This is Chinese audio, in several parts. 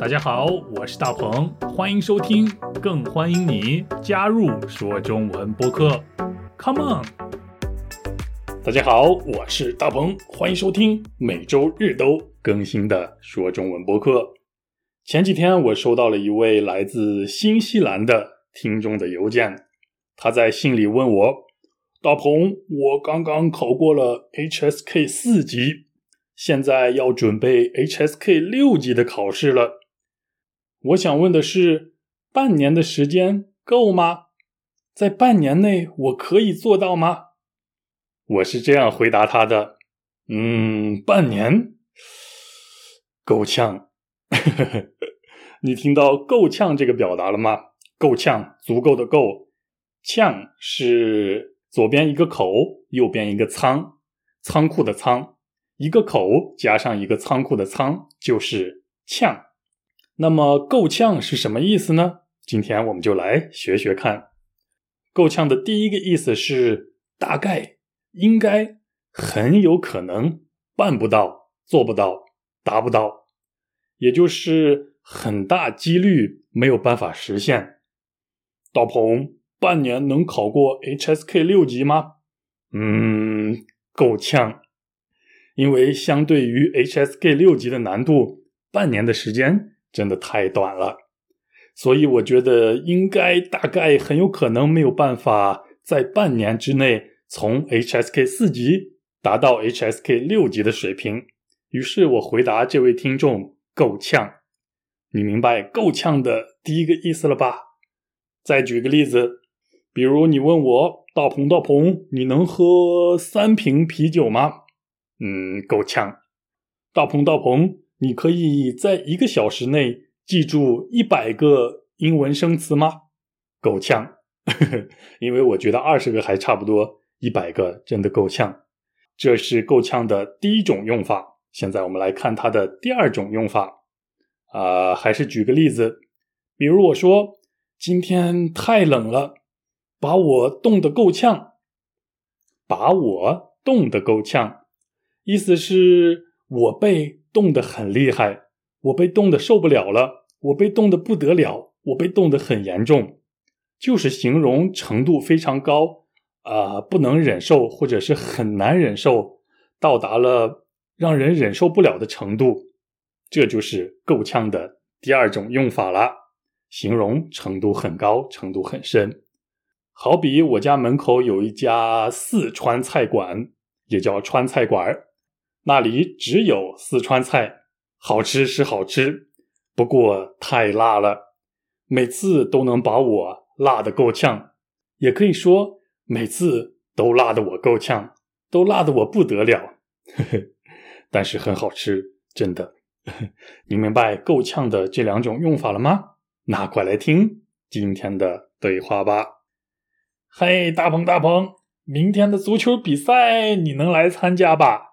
大家好，我是大鹏，欢迎收听，更欢迎你加入说中文播客。Come on！大家好，我是大鹏，欢迎收听每周日都更新的说中文播客。前几天我收到了一位来自新西兰的听众的邮件，他在信里问我：“大鹏，我刚刚考过了 HSK 四级，现在要准备 HSK 六级的考试了。”我想问的是，半年的时间够吗？在半年内我可以做到吗？我是这样回答他的：嗯，半年够呛。你听到“够呛”这个表达了吗？够呛，足够的够，呛是左边一个口，右边一个仓，仓库的仓，一个口加上一个仓库的仓，就是呛。那么够呛是什么意思呢？今天我们就来学学看。够呛的第一个意思是大概、应该、很有可能、办不到、做不到、达不到，也就是很大几率没有办法实现。大鹏，半年能考过 HSK 六级吗？嗯，够呛，因为相对于 HSK 六级的难度，半年的时间。真的太短了，所以我觉得应该大概很有可能没有办法在半年之内从 HSK 四级达到 HSK 六级的水平。于是我回答这位听众：够呛。你明白够呛的第一个意思了吧？再举个例子，比如你问我：大鹏大鹏，你能喝三瓶啤酒吗？嗯，够呛。大鹏大鹏。你可以在一个小时内记住一百个英文生词吗？够呛，因为我觉得二十个还差不多，一百个真的够呛。这是够呛的第一种用法。现在我们来看它的第二种用法。啊，还是举个例子，比如我说今天太冷了，把我冻得够呛，把我冻得够呛，意思是我被。冻得很厉害，我被冻得受不了了，我被冻得不得了，我被冻得很严重，就是形容程度非常高，啊，不能忍受或者是很难忍受，到达了让人忍受不了的程度，这就是够呛的第二种用法了，形容程度很高，程度很深。好比我家门口有一家四川菜馆，也叫川菜馆那里只有四川菜，好吃是好吃，不过太辣了，每次都能把我辣得够呛，也可以说每次都辣得我够呛，都辣得我不得了。呵呵，但是很好吃，真的。你明白够呛的这两种用法了吗？那快来听今天的对话吧。嘿，大鹏大鹏，明天的足球比赛你能来参加吧？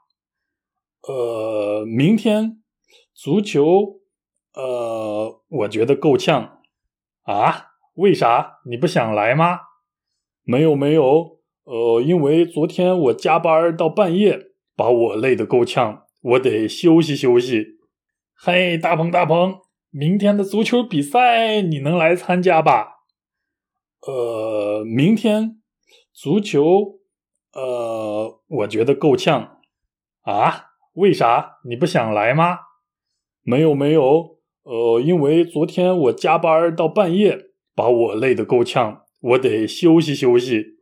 呃，明天足球，呃，我觉得够呛啊？为啥？你不想来吗？没有没有，呃，因为昨天我加班到半夜，把我累得够呛，我得休息休息。嘿，大鹏大鹏，明天的足球比赛你能来参加吧？呃，明天足球，呃，我觉得够呛啊？为啥你不想来吗？没有没有，呃，因为昨天我加班到半夜，把我累得够呛，我得休息休息。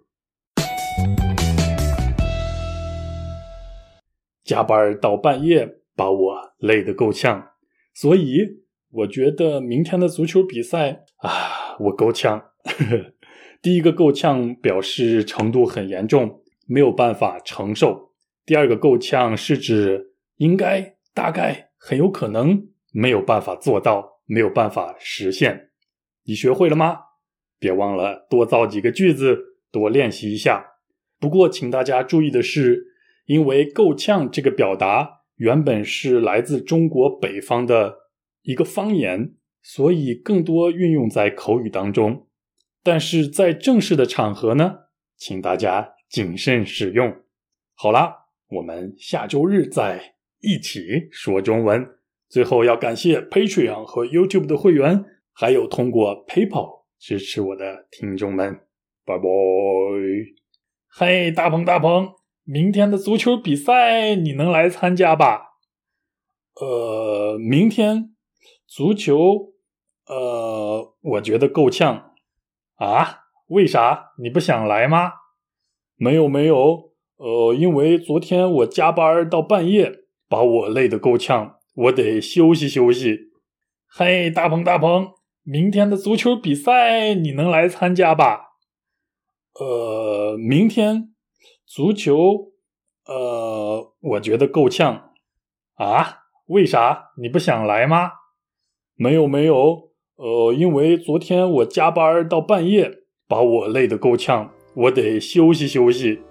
加班到半夜，把我累得够呛，所以我觉得明天的足球比赛啊，我够呛。第一个够呛表示程度很严重，没有办法承受。第二个够呛是指应该、大概、很有可能没有办法做到，没有办法实现。你学会了吗？别忘了多造几个句子，多练习一下。不过，请大家注意的是，因为“够呛”这个表达原本是来自中国北方的一个方言，所以更多运用在口语当中。但是在正式的场合呢，请大家谨慎使用。好啦。我们下周日再一起说中文，最后要感谢 Patreon 和 YouTube 的会员，还有通过 PayPal 支持我的听众们。拜拜。嘿，大鹏大鹏，明天的足球比赛你能来参加吧？呃，明天足球，呃，我觉得够呛啊。为啥？你不想来吗？没有没有，呃，因为昨天我加班到半夜，把我累得够呛，我得休息休息。嘿，大鹏大鹏，明天的足球比赛你能来参加吧？呃，明天足球，呃，我觉得够呛啊。为啥？你不想来吗？没有没有，呃，因为昨天我加班到半夜。把我累得够呛，我得休息休息。